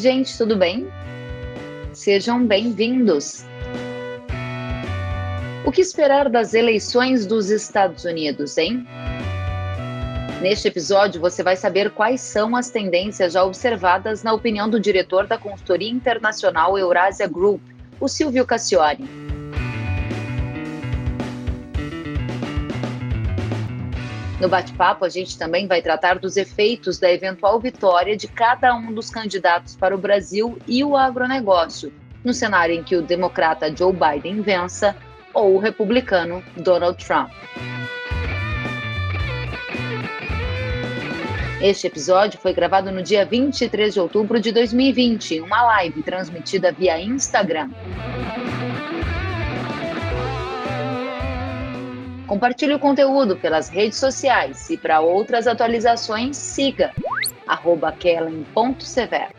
gente, tudo bem? Sejam bem-vindos. O que esperar das eleições dos Estados Unidos, hein? Neste episódio, você vai saber quais são as tendências já observadas na opinião do diretor da consultoria internacional Eurasia Group, o Silvio Cassiori. No bate-papo, a gente também vai tratar dos efeitos da eventual vitória de cada um dos candidatos para o Brasil e o agronegócio, no cenário em que o democrata Joe Biden vença ou o republicano Donald Trump. Este episódio foi gravado no dia 23 de outubro de 2020, uma live transmitida via Instagram. Compartilhe o conteúdo pelas redes sociais e para outras atualizações, siga kellen.severo.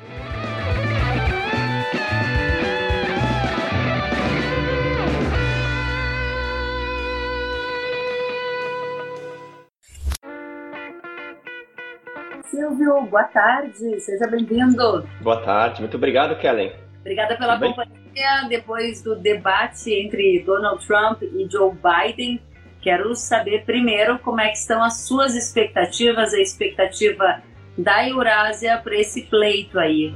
Silvio, boa tarde, seja bem-vindo. Boa tarde, muito obrigado, Kellen. Obrigada pela companhia depois do debate entre Donald Trump e Joe Biden. Quero saber primeiro como é que estão as suas expectativas, a expectativa da Eurásia para esse pleito aí.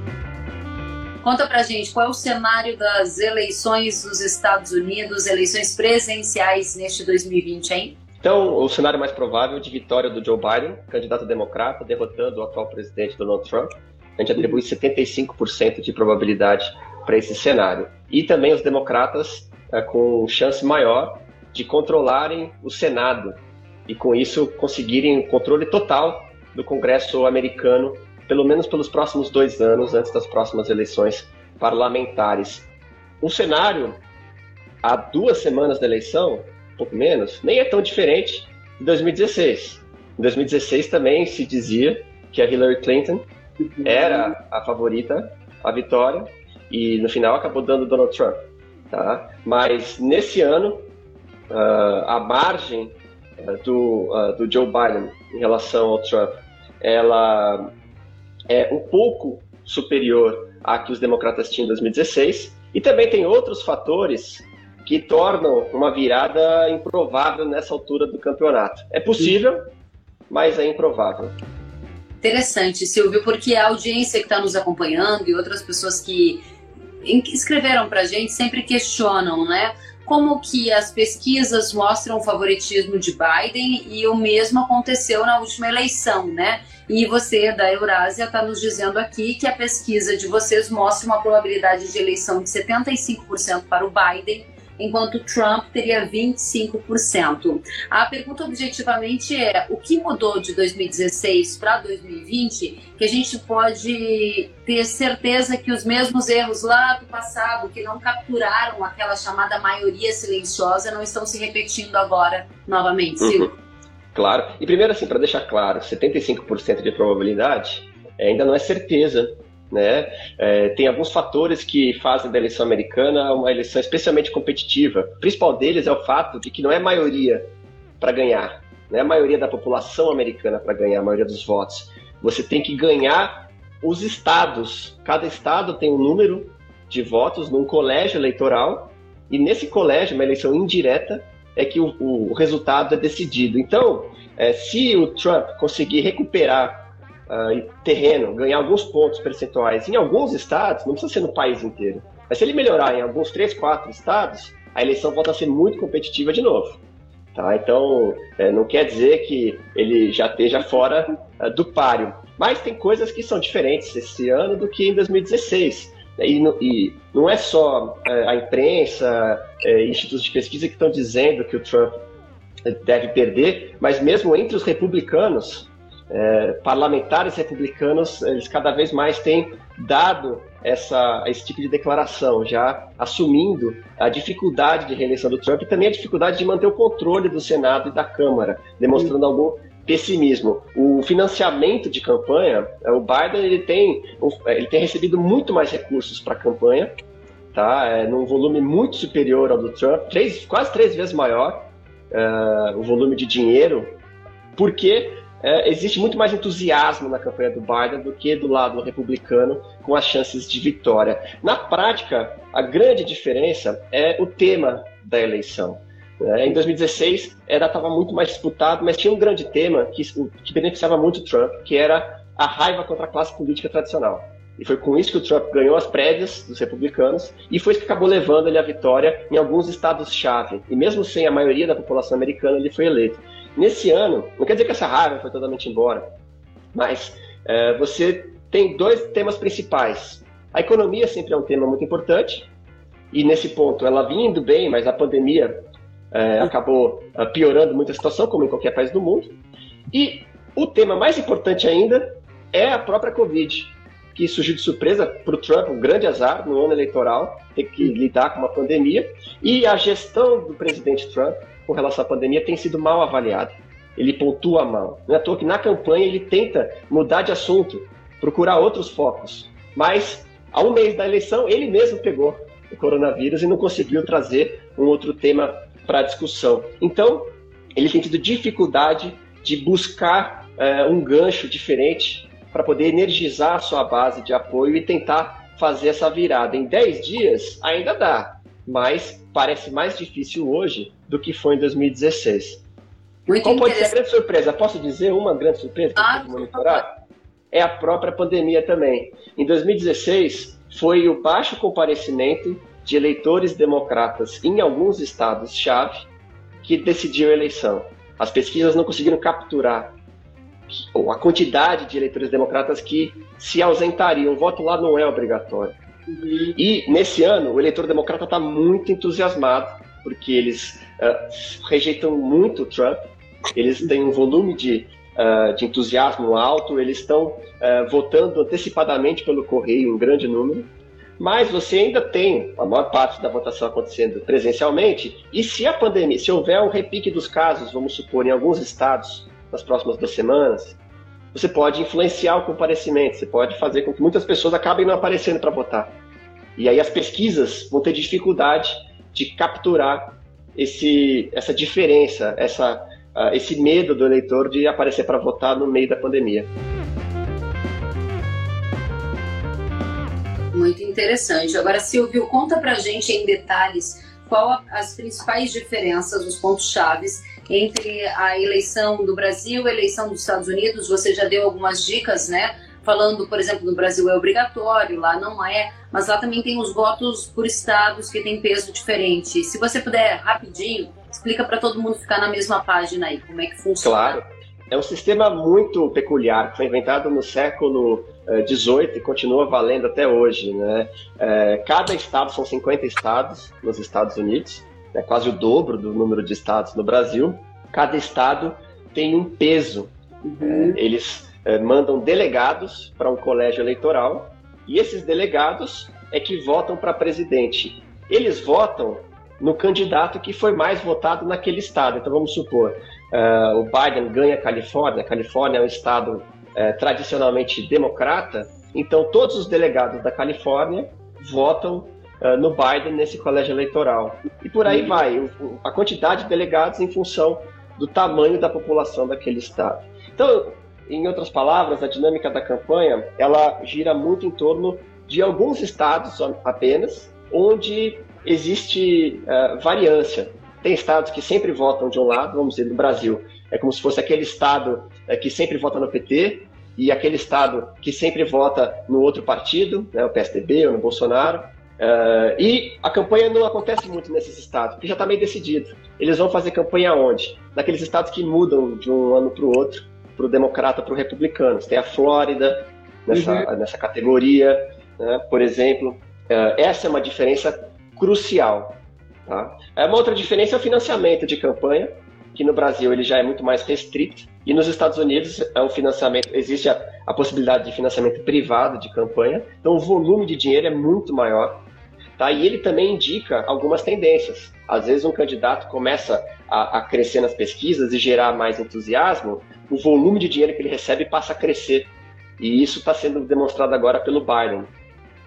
Conta pra gente qual é o cenário das eleições dos Estados Unidos, eleições presenciais neste 2020, hein? Então, o cenário mais provável de vitória do Joe Biden, candidato democrata, derrotando o atual presidente Donald Trump. A gente atribui 75% de probabilidade para esse cenário. E também os democratas é, com chance maior de controlarem o Senado e, com isso, conseguirem o controle total do Congresso americano, pelo menos pelos próximos dois anos, antes das próximas eleições parlamentares. O cenário, há duas semanas da eleição, um pouco menos, nem é tão diferente de 2016. Em 2016 também se dizia que a Hillary Clinton era a favorita à vitória e no final acabou dando Donald Trump. Tá? Mas nesse ano uh, a margem uh, do, uh, do Joe Biden em relação ao Trump, ela é um pouco superior à que os democratas tinham em 2016. E também tem outros fatores que tornam uma virada improvável nessa altura do campeonato. É possível, mas é improvável. Interessante, Silvio, porque a audiência que está nos acompanhando e outras pessoas que escreveram para a gente sempre questionam, né? Como que as pesquisas mostram o favoritismo de Biden e o mesmo aconteceu na última eleição, né? E você da Eurásia está nos dizendo aqui que a pesquisa de vocês mostra uma probabilidade de eleição de 75% para o Biden enquanto Trump teria 25%. A pergunta objetivamente é: o que mudou de 2016 para 2020 que a gente pode ter certeza que os mesmos erros lá do passado, que não capturaram aquela chamada maioria silenciosa, não estão se repetindo agora novamente, Silvio? Uhum. Claro. E primeiro, assim, para deixar claro, 75% de probabilidade ainda não é certeza né? É, tem alguns fatores que fazem da eleição americana uma eleição especialmente competitiva. O principal deles é o fato de que não é maioria para ganhar, não é a maioria da população americana para ganhar, a maioria dos votos. Você tem que ganhar os estados. Cada estado tem um número de votos num colégio eleitoral e nesse colégio, uma eleição indireta, é que o, o resultado é decidido. Então, é, se o Trump conseguir recuperar uh, terreno, ganhar alguns pontos percentuais em alguns estados, não precisa ser no país inteiro, mas se ele melhorar em alguns 3, 4 estados, a eleição volta a ser muito competitiva de novo. Tá? Então, é, não quer dizer que ele já esteja fora uh, do páreo. Mas tem coisas que são diferentes esse ano do que em 2016. E, e não é só é, a imprensa, é, institutos de pesquisa que estão dizendo que o Trump deve perder, mas mesmo entre os republicanos, é, parlamentares republicanos, eles cada vez mais têm dado essa, esse tipo de declaração, já assumindo a dificuldade de reeleição do Trump e também a dificuldade de manter o controle do Senado e da Câmara, demonstrando algum pessimismo. O financiamento de campanha, é, o Biden ele tem, ele tem recebido muito mais recursos para a campanha, tá? É, num volume muito superior ao do Trump, três, quase três vezes maior uh, o volume de dinheiro, porque é, existe muito mais entusiasmo na campanha do Biden do que do lado republicano, com as chances de vitória. Na prática, a grande diferença é o tema da eleição. É, em 2016 era estava muito mais disputado, mas tinha um grande tema que, que beneficiava muito Trump, que era a raiva contra a classe política tradicional. E foi com isso que o Trump ganhou as prévias dos republicanos e foi isso que acabou levando ele à vitória em alguns estados-chave. E mesmo sem a maioria da população americana, ele foi eleito. Nesse ano, não quer dizer que essa raiva foi totalmente embora, mas é, você tem dois temas principais. A economia sempre é um tema muito importante, e nesse ponto ela vinha indo bem, mas a pandemia é, acabou é, piorando muito a situação, como em qualquer país do mundo. E o tema mais importante ainda é a própria Covid, que surgiu de surpresa para o Trump, um grande azar no ano eleitoral, ter que lidar com uma pandemia. E a gestão do presidente Trump com relação à pandemia tem sido mal avaliada. Ele pontua mal. Não é à toa que na campanha ele tenta mudar de assunto, procurar outros focos. Mas, a um mês da eleição, ele mesmo pegou o coronavírus e não conseguiu trazer um outro tema para discussão. Então, ele tem tido dificuldade de buscar é, um gancho diferente para poder energizar a sua base de apoio e tentar fazer essa virada. Em 10 dias ainda dá, mas parece mais difícil hoje do que foi em 2016. Muito Qual pode ser a grande surpresa? Posso dizer uma grande surpresa que ah, monitorar? É a própria pandemia também. Em 2016, foi o baixo comparecimento de eleitores democratas em alguns estados-chave que decidiu a eleição. As pesquisas não conseguiram capturar a quantidade de eleitores democratas que se ausentariam. O voto lá não é obrigatório. Uhum. E nesse ano, o eleitor democrata está muito entusiasmado, porque eles uh, rejeitam muito o Trump, eles têm um volume de, uh, de entusiasmo alto, eles estão uh, votando antecipadamente pelo correio, um grande número mas você ainda tem a maior parte da votação acontecendo presencialmente, e se a pandemia, se houver um repique dos casos, vamos supor, em alguns estados, nas próximas duas semanas, você pode influenciar o comparecimento, você pode fazer com que muitas pessoas acabem não aparecendo para votar. E aí as pesquisas vão ter dificuldade de capturar esse, essa diferença, essa, uh, esse medo do eleitor de aparecer para votar no meio da pandemia. Muito interessante. Agora, Silvio, conta pra gente em detalhes qual as principais diferenças, os pontos chaves entre a eleição do Brasil e a eleição dos Estados Unidos. Você já deu algumas dicas, né? Falando, por exemplo, no Brasil é obrigatório, lá não é, mas lá também tem os votos por estados que tem peso diferente. Se você puder, rapidinho, explica para todo mundo ficar na mesma página aí, como é que funciona. Claro. É um sistema muito peculiar, que foi inventado no século XVIII eh, e continua valendo até hoje. Né? Eh, cada estado, são 50 estados nos Estados Unidos, é quase o dobro do número de estados no Brasil. Cada estado tem um peso. Uhum. Eh, eles mandam delegados para um colégio eleitoral e esses delegados é que votam para presidente. Eles votam no candidato que foi mais votado naquele estado. Então vamos supor, uh, o Biden ganha a Califórnia, a Califórnia é um estado uh, tradicionalmente democrata, então todos os delegados da Califórnia votam uh, no Biden nesse colégio eleitoral. E por aí vai, a quantidade de delegados em função do tamanho da população daquele estado. Então, em outras palavras, a dinâmica da campanha, ela gira muito em torno de alguns estados apenas, onde existe uh, variância. Tem estados que sempre votam de um lado, vamos dizer, no Brasil, é como se fosse aquele estado uh, que sempre vota no PT e aquele estado que sempre vota no outro partido, né, o PSDB ou no Bolsonaro. Uh, e a campanha não acontece muito nesses estados, porque já está meio decidido. Eles vão fazer campanha onde? Naqueles estados que mudam de um ano para o outro, para o democrata, para o republicano. Você tem a Flórida nessa, uhum. nessa categoria, né, por exemplo. Uh, essa é uma diferença crucial. Tá? É uma outra diferença é o financiamento de campanha, que no Brasil ele já é muito mais restrito, e nos Estados Unidos é um financiamento, existe a, a possibilidade de financiamento privado de campanha, então o volume de dinheiro é muito maior. Tá? E ele também indica algumas tendências. Às vezes um candidato começa a, a, crescer nas pesquisas e gerar mais entusiasmo, o volume de dinheiro que ele recebe passa a crescer. E isso está sendo demonstrado agora pelo Biden.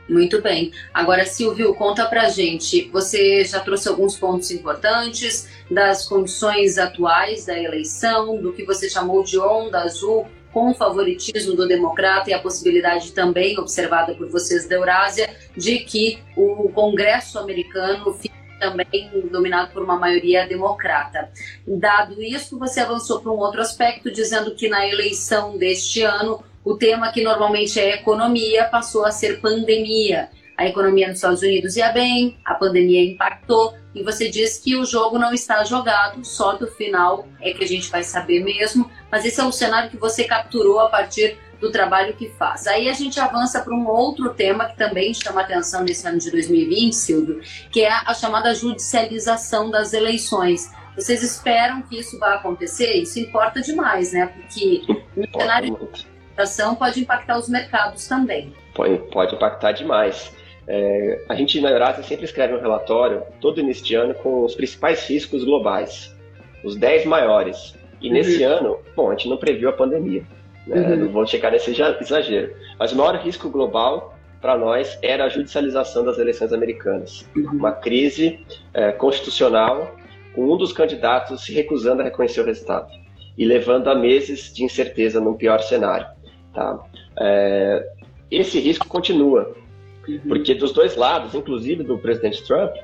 Muito bem. Agora, Silvio, conta pra gente. Você já trouxe alguns pontos importantes das condições atuais da eleição, do que você chamou de onda azul com o favoritismo do democrata e a possibilidade também observada por vocês da Eurásia de que o Congresso americano fique também dominado por uma maioria democrata. Dado isso, você avançou para um outro aspecto, dizendo que na eleição deste ano o tema que normalmente é economia passou a ser pandemia. A economia nos Estados Unidos ia bem, a pandemia impactou, e você diz que o jogo não está jogado, só do final é que a gente vai saber mesmo, mas esse é o cenário que você capturou a partir do trabalho que faz. Aí a gente avança para um outro tema que também chama atenção nesse ano de 2020, Silvio, que é a chamada judicialização das eleições. Vocês esperam que isso vá acontecer? Isso importa demais, né? Porque no cenário inflação pode impactar os mercados também. Pode, pode impactar demais. É, a gente na Eurásia sempre escreve um relatório todo início de ano com os principais riscos globais, os 10 maiores. E uhum. nesse ano, bom, a gente não previu a pandemia, né? uhum. não vou chegar nesse exagero, mas o maior risco global para nós era a judicialização das eleições americanas. Uhum. Uma crise é, constitucional com um dos candidatos se recusando a reconhecer o resultado e levando a meses de incerteza num pior cenário. Tá? É, esse risco continua, uhum. porque dos dois lados, inclusive do presidente Trump,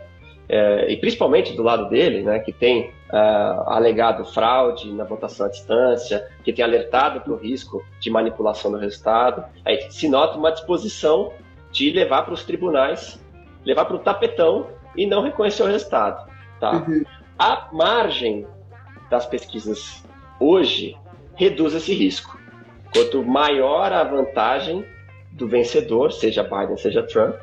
é, e principalmente do lado dele, né, que tem uh, alegado fraude na votação à distância, que tem alertado para o risco de manipulação do resultado, aí se nota uma disposição de levar para os tribunais, levar para o tapetão e não reconhecer o resultado. Tá? Uhum. A margem das pesquisas hoje reduz esse risco. Quanto maior a vantagem do vencedor, seja Biden, seja Trump,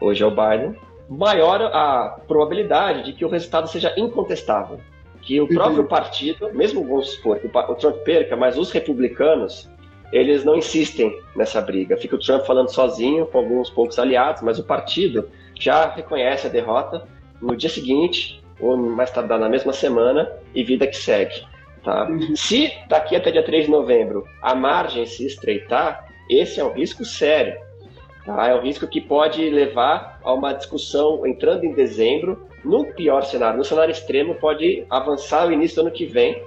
hoje é o Biden, maior a probabilidade de que o resultado seja incontestável. Que o próprio uhum. partido, mesmo vamos supor que o Trump perca, mas os republicanos, eles não insistem nessa briga. Fica o Trump falando sozinho, com alguns poucos aliados, mas o partido já reconhece a derrota no dia seguinte, ou mais tardar na mesma semana, e vida que segue. Tá? Uhum. Se daqui até dia 3 de novembro a margem se estreitar, esse é um risco sério. Tá? É um risco que pode levar a uma discussão entrando em dezembro. No pior cenário, no cenário extremo, pode avançar o início do ano que vem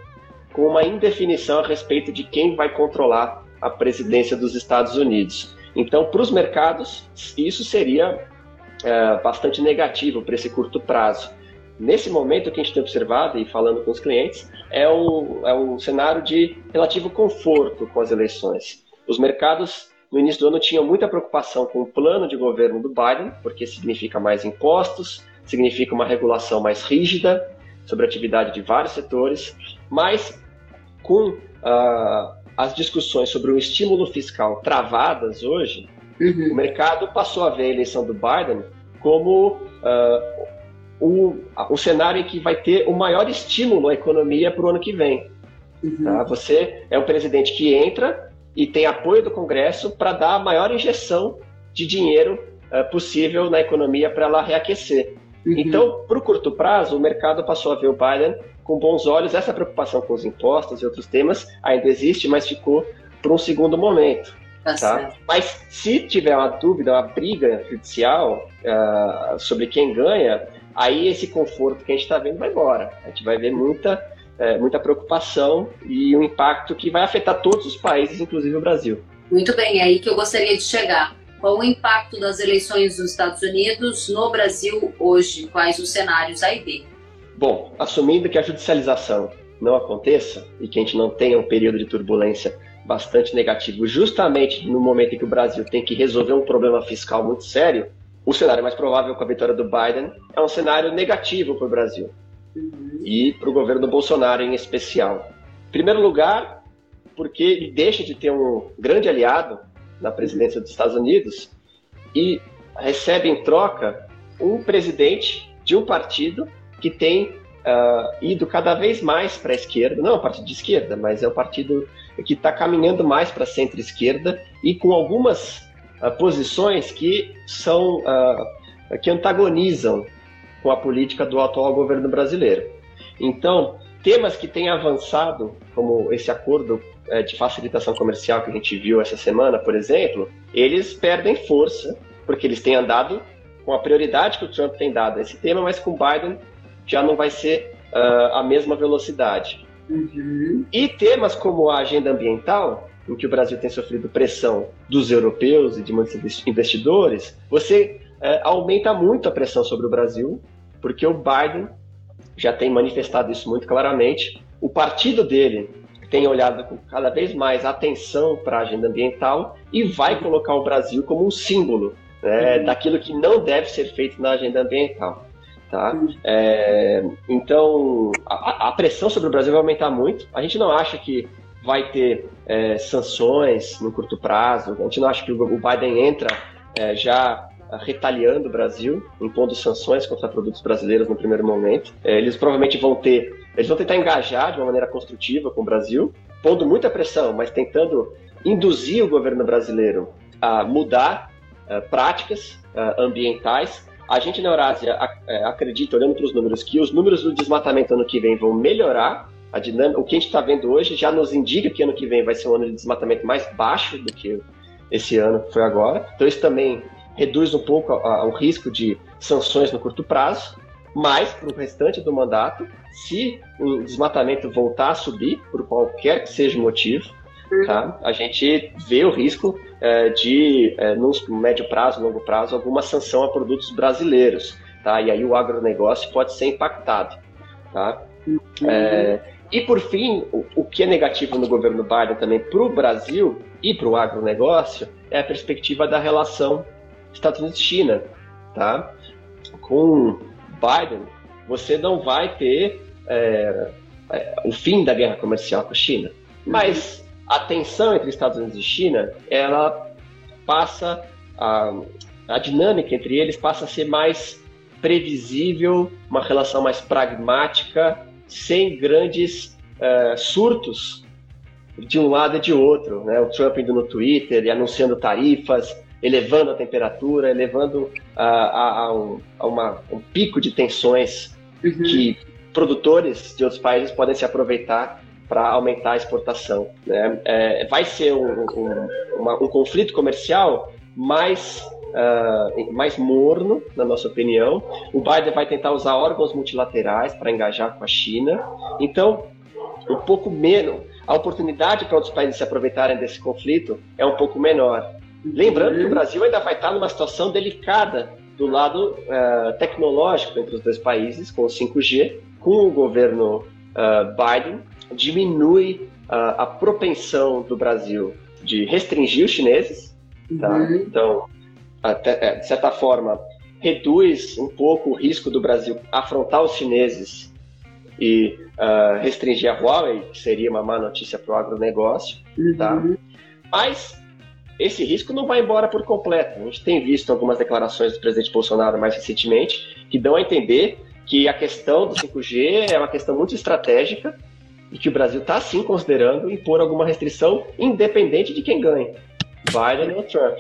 com uma indefinição a respeito de quem vai controlar a presidência dos Estados Unidos. Então, para os mercados, isso seria é, bastante negativo para esse curto prazo. Nesse momento, o que a gente tem observado e falando com os clientes é um, é um cenário de relativo conforto com as eleições. Os mercados, no início do ano, tinham muita preocupação com o plano de governo do Biden, porque significa mais impostos, significa uma regulação mais rígida sobre a atividade de vários setores, mas com uh, as discussões sobre o estímulo fiscal travadas hoje, uhum. o mercado passou a ver a eleição do Biden como uh, o, o cenário em que vai ter o maior estímulo à economia para o ano que vem. Uhum. Tá? Você é um presidente que entra e tem apoio do Congresso para dar a maior injeção de dinheiro uh, possível na economia para ela reaquecer. Uhum. Então, para o curto prazo, o mercado passou a ver o Biden com bons olhos. Essa preocupação com os impostos e outros temas ainda existe, mas ficou para um segundo momento. Tá tá? Mas se tiver uma dúvida, uma briga judicial uh, sobre quem ganha, aí esse conforto que a gente está vendo vai embora. A gente vai ver muita, é, muita preocupação e um impacto que vai afetar todos os países, inclusive o Brasil. Muito bem, é aí que eu gostaria de chegar. Qual o impacto das eleições nos Estados Unidos no Brasil hoje? Quais os cenários A e B? Bom, assumindo que a judicialização não aconteça e que a gente não tenha um período de turbulência bastante negativo, justamente no momento em que o Brasil tem que resolver um problema fiscal muito sério, o cenário mais provável com a vitória do Biden é um cenário negativo para o Brasil. E para o governo Bolsonaro em especial. Em primeiro lugar, porque ele deixa de ter um grande aliado na presidência dos Estados Unidos e recebe em troca um presidente de um partido que tem uh, ido cada vez mais para a esquerda, não é um partido de esquerda, mas é um partido que está caminhando mais para a centro-esquerda e com algumas uh, posições que são uh, que antagonizam com a política do atual governo brasileiro. Então, temas que têm avançado, como esse acordo uh, de facilitação comercial que a gente viu essa semana, por exemplo, eles perdem força porque eles têm andado com a prioridade que o Trump tem dado a esse tema, mas com Biden já não vai ser uh, a mesma velocidade. Uhum. E temas como a agenda ambiental, em que o Brasil tem sofrido pressão dos europeus e de muitos investidores, você uh, aumenta muito a pressão sobre o Brasil, porque o Biden já tem manifestado isso muito claramente. O partido dele tem olhado com cada vez mais atenção para a agenda ambiental e vai colocar o Brasil como um símbolo né, uhum. daquilo que não deve ser feito na agenda ambiental. Tá? É, então, a, a, pressão sobre o Brasil vai aumentar muito. A gente não acha que vai ter é, sanções no curto prazo. A gente não acha que o, o Biden entra é, já retaliando o Brasil, impondo sanções contra produtos brasileiros no primeiro momento. É, eles provavelmente vão ter, eles vão tentar engajar de uma maneira construtiva com o Brasil, pondo muita pressão, mas tentando induzir o governo brasileiro a mudar uh, práticas uh, ambientais a gente na Eurásia acredita, olhando para os números, que os números do desmatamento ano que vem vão melhorar. A dinâmica, o que a gente está vendo hoje já nos indica que ano que vem vai ser um ano de desmatamento mais baixo do que esse ano foi agora. Então isso também reduz um pouco o risco de sanções no curto prazo. Mas, para o restante do mandato, se o desmatamento voltar a subir, por qualquer que seja o motivo, tá? a gente vê o risco é, de, é, no médio prazo, longo prazo, alguma sanção a produtos brasileiros. Tá? E aí o agronegócio pode ser impactado. Tá? Uhum. É, e por fim, o, o, que é negativo no governo Biden também para o Brasil e para o agronegócio é a perspectiva da relação Estados Unidos-China. Tá? Com Biden, você não vai ter é, é, o fim da guerra comercial com a China. Mas a tensão entre Estados Unidos e China, ela passa a, a dinâmica entre eles passa a ser mais previsível, uma relação mais pragmática, sem grandes uh, surtos de um lado e de outro. Né? O Trump indo no Twitter e anunciando tarifas, elevando a temperatura, elevando a, a, a, um, a uma, um pico de tensões uhum. que produtores de outros países podem se aproveitar para aumentar a exportação. Né? É, vai ser um, um, uma, um, conflito comercial mais, uh, mais morno, na nossa opinião. O Biden vai tentar usar órgãos multilaterais para engajar com a China. Então, um pouco menos. A oportunidade para outros países se aproveitarem desse conflito é um pouco menor. Lembrando que o Brasil ainda vai estar numa situação delicada do lado uh, tecnológico entre os dois países, com o 5G, com o governo uh, Biden diminui uh, a propensão do Brasil de restringir os chineses, tá? Uhum. Então, até, de certa forma, reduz um pouco o risco do Brasil afrontar os chineses e restringir a Huawei, que seria uma má notícia para o agronegócio, tá? uhum. tá? Mas esse risco não vai embora por completo. A gente tem visto algumas declarações do presidente Bolsonaro mais recentemente que dão a entender que a questão do 5G é uma questão muito estratégica e que o Brasil está sim considerando impor alguma restrição, independente de quem ganhe, Biden ou Trump.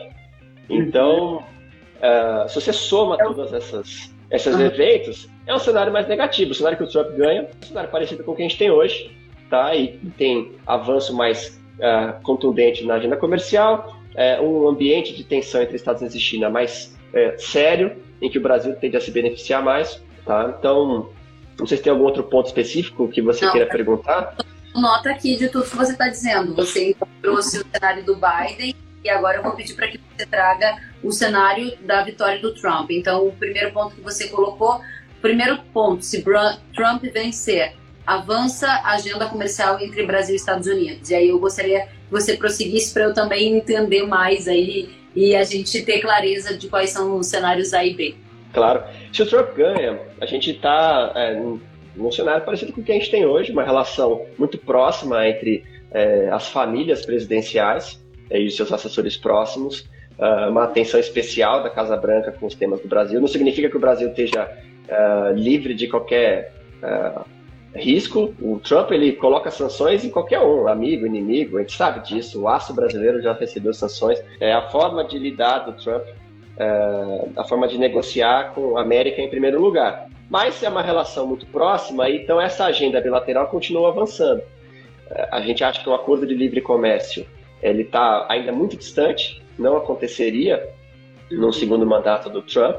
Então, uh, se você soma todas essas esses eventos, é um cenário mais negativo. O cenário que o Trump ganha é um cenário parecido com o que a gente tem hoje, tá? E tem avanço mais uh, contundente na agenda comercial, uh, um ambiente de tensão entre Estados Unidos e China mais uh, sério, em que o Brasil tende a se beneficiar mais, tá? Então, não sei se tem algum outro ponto específico que você Não, queira perguntar. Nota aqui de tudo que você está dizendo. Você trouxe o cenário do Biden e agora eu vou pedir para que você traga o cenário da vitória do Trump. Então, o primeiro ponto que você colocou, primeiro ponto, se Trump vencer, avança a agenda comercial entre Brasil e Estados Unidos. E aí eu gostaria você prosseguisse para eu também entender mais aí e a gente ter clareza de quais são os cenários A e B. Claro. Se o Trump ganha, a gente está é, num cenário parecido com o que a gente tem hoje, uma relação muito próxima entre é, as famílias presidenciais é, e seus assessores próximos, uh, uma atenção especial da Casa Branca com os temas do Brasil. Não significa que o Brasil esteja uh, livre de qualquer uh, risco. O Trump ele coloca sanções em qualquer um, amigo, inimigo, a gente sabe disso. O aço brasileiro já recebeu sanções. É a forma de lidar do Trump é, a forma de negociar com a América em primeiro lugar. Mas é uma relação muito próxima, então essa agenda bilateral continua avançando. É, a gente acha que o acordo de livre comércio ele está ainda muito distante, não aconteceria no segundo mandato do Trump,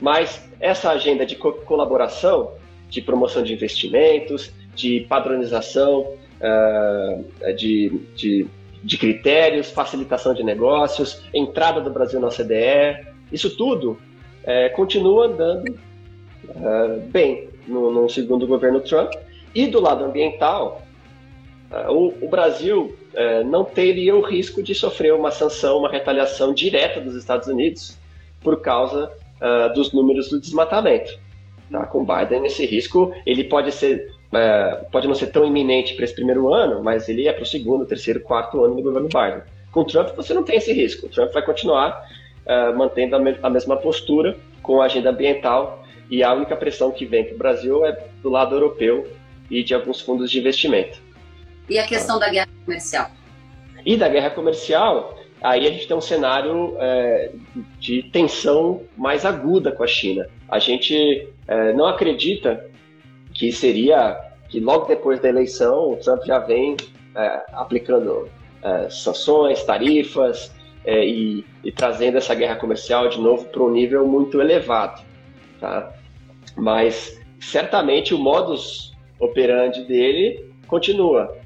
mas essa agenda de co colaboração, de promoção de investimentos, de padronização uh, de, de, de, critérios, facilitação de negócios, entrada do Brasil na OCDE, isso tudo uh, continua andando uh, bem no, no, segundo governo Trump. E do lado ambiental, o, o, Brasil não teria o risco de sofrer uma sanção, uma retaliação direta dos Estados Unidos por causa dos números do desmatamento. Tá? Com Biden, esse risco ele pode ser é, pode não ser tão iminente para esse primeiro ano, mas ele é para o segundo, terceiro, quarto ano do governo Biden. Com Trump você não tem esse risco. O Trump vai continuar uh, mantendo a, me a, mesma postura com a agenda ambiental e a única pressão que vem para o Brasil é do lado europeu e de alguns fundos de investimento. E a questão da guerra comercial? E da guerra comercial, aí a gente tem um cenário é, de tensão mais aguda com a China. A gente é, não acredita que seria que logo depois da eleição o Trump já vem é, aplicando é, sanções, tarifas é, e, e, trazendo essa guerra comercial de novo para um nível muito elevado. Tá? Mas certamente o modus operandi dele continua.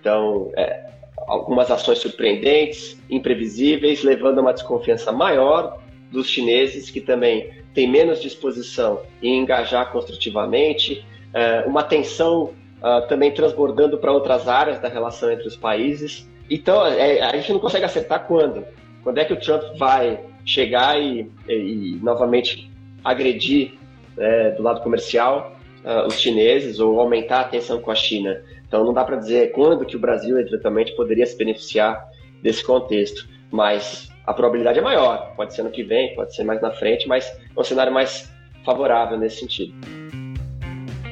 Então, é, algumas ações surpreendentes, imprevisíveis, levando a uma desconfiança maior dos chineses, que também têm menos disposição em engajar construtivamente, é, uma tensão uh, também transbordando para outras áreas da relação entre os países. Então, é, a gente não consegue acertar quando. Quando é que o Trump vai chegar e, e, e novamente agredir é, do lado comercial uh, os chineses ou aumentar a tensão com a China? Então, não dá para dizer quando que o Brasil eventualmente poderia se beneficiar desse contexto, mas a probabilidade é maior. Pode ser no que vem, pode ser mais na frente, mas é um cenário mais favorável nesse sentido.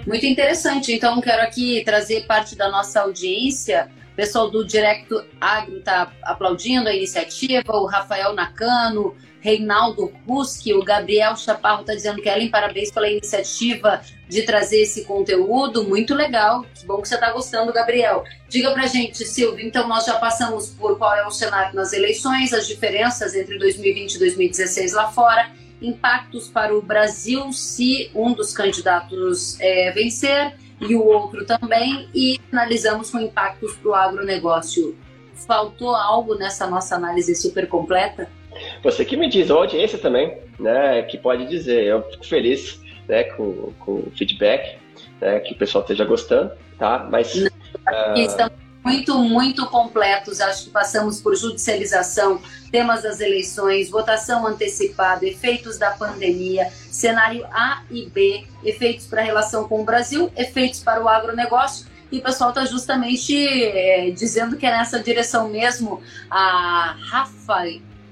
Muito interessante. Então, quero aqui trazer parte da nossa audiência. O pessoal do Directo Agro está aplaudindo a iniciativa, o Rafael Nakano, Reinaldo Ruski, o Gabriel Chaparro está dizendo que Ellen, parabéns pela iniciativa de trazer esse conteúdo, muito legal. Que bom que você está gostando, Gabriel. Diga pra gente, Silvio, então nós já passamos por qual é o cenário nas eleições, as diferenças entre 2020 e 2016 lá fora impactos para o Brasil se um dos candidatos é, vencer e o outro também, e analisamos com impactos para o agronegócio. Faltou algo nessa nossa análise super completa? Você que me diz, a audiência também, né, que pode dizer. Eu fico feliz né, com, com o feedback, né, que o pessoal esteja gostando, tá? Mas. Não, uh... Estamos muito, muito completos. Acho que passamos por judicialização, temas das eleições, votação antecipada, efeitos da pandemia, cenário A e B, efeitos para a relação com o Brasil, efeitos para o agronegócio. E o pessoal está justamente é, dizendo que é nessa direção mesmo. A Rafa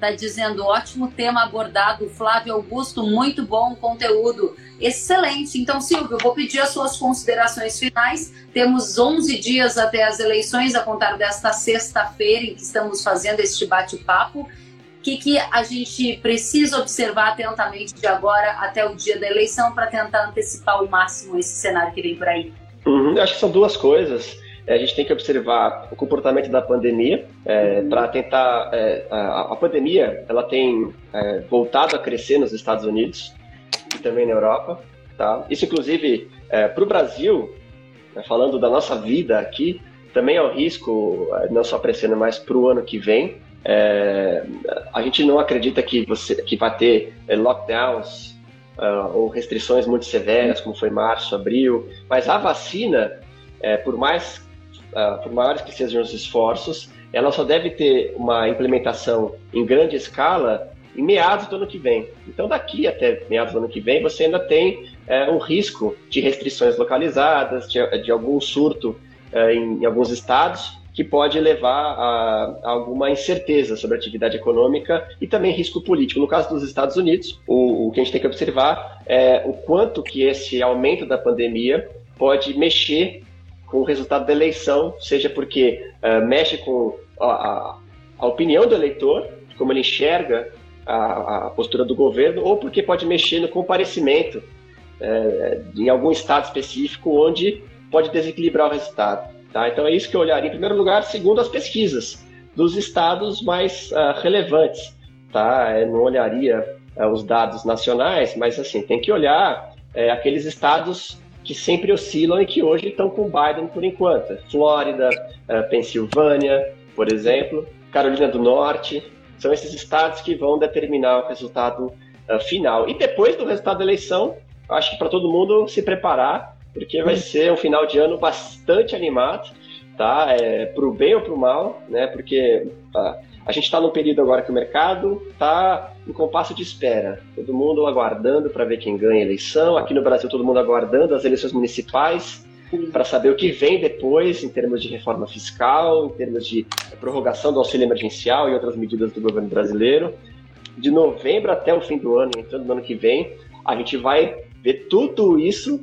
está dizendo ótimo tema abordado, Flávio Augusto, muito bom conteúdo. Excelente. Então, Silvio, vou pedir as suas considerações finais. Temos 11 dias até as eleições, a contar desta sexta-feira em que estamos fazendo este bate-papo. O que, que a gente precisa observar atentamente de agora até o dia da eleição para tentar antecipar ao máximo esse cenário que vem por aí? Uhum, acho que são duas coisas. É, a gente tem que observar o comportamento da pandemia é, uhum. para tentar. É, a, a, pandemia ela tem é, voltado a crescer nos Estados Unidos e também na Europa. Tá? Isso, inclusive, é, para o Brasil, né, falando da nossa vida aqui, também é um risco, é, não só crescendo, mas para o ano que vem. A gente não acredita que, você, que vai ter lockdowns uh, ou restrições muito severas, como foi março, abril, mas a vacina, é, por mais uh, por maiores que sejam os esforços, ela só deve ter uma implementação em grande escala em meados do ano que vem. Então, daqui até meados do ano que vem, você ainda tem é, um risco de restrições localizadas, de, de algum surto é, em, em, alguns estados, que pode levar a, a, alguma incerteza sobre a atividade econômica e também risco político. No caso dos Estados Unidos, o, o que a gente tem que observar é o quanto que esse aumento da pandemia pode mexer com o resultado da eleição, seja porque uh, mexe com a, a, a opinião do eleitor, como ele enxerga a, a postura do governo ou porque pode mexer no comparecimento é, em algum estado específico onde pode desequilibrar o resultado. Tá? Então é isso que eu olharia em primeiro lugar, segundo as pesquisas dos estados mais uh, relevantes. Tá? Eu não olharia uh, os dados nacionais, mas assim, tem que olhar uh, aqueles estados que sempre oscilam e que hoje estão com Biden por enquanto. Flórida, uh, Pensilvânia, por exemplo, Carolina do Norte, são esses estados que vão determinar o resultado final. E depois do resultado da eleição, acho que para todo mundo se preparar, porque vai ser um final de ano bastante animado, tá? É, para o bem ou para o mal, né? Porque tá, a gente está num período agora que o mercado está em compasso de espera. Todo mundo aguardando para ver quem ganha a eleição. Aqui no Brasil, todo mundo aguardando as eleições municipais para saber o que vem depois em termos de reforma fiscal, em termos de prorrogação do auxílio emergencial e outras medidas do governo brasileiro. De novembro até o fim do ano, entrando no ano que vem, a gente vai ver tudo isso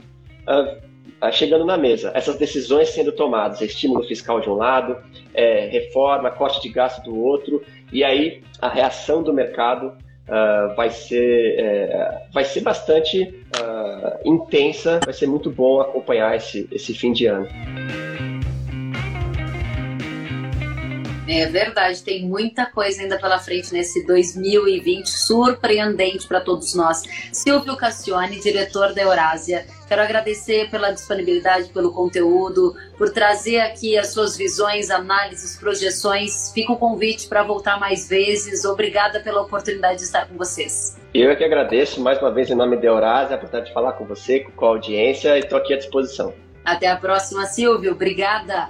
uh, chegando na mesa. Essas decisões sendo tomadas, estímulo fiscal de um lado, é, reforma, corte de gasto do outro, e aí a reação do mercado uh, vai, ser, é, vai ser bastante uh, intensa, vai ser muito bom acompanhar esse, esse fim de ano. É verdade, tem muita coisa ainda pela frente nesse 2020 surpreendente para todos nós. Silvio Cassione, diretor da Eurásia, quero agradecer pela disponibilidade, pelo conteúdo, por trazer aqui as suas visões, análises, projeções. Fica o convite para voltar mais vezes. Obrigada pela oportunidade de estar com vocês. Eu é que agradeço mais uma vez em nome da Eurásia a oportunidade de falar com você, com a audiência e estou aqui à disposição. Até a próxima, Silvio. Obrigada.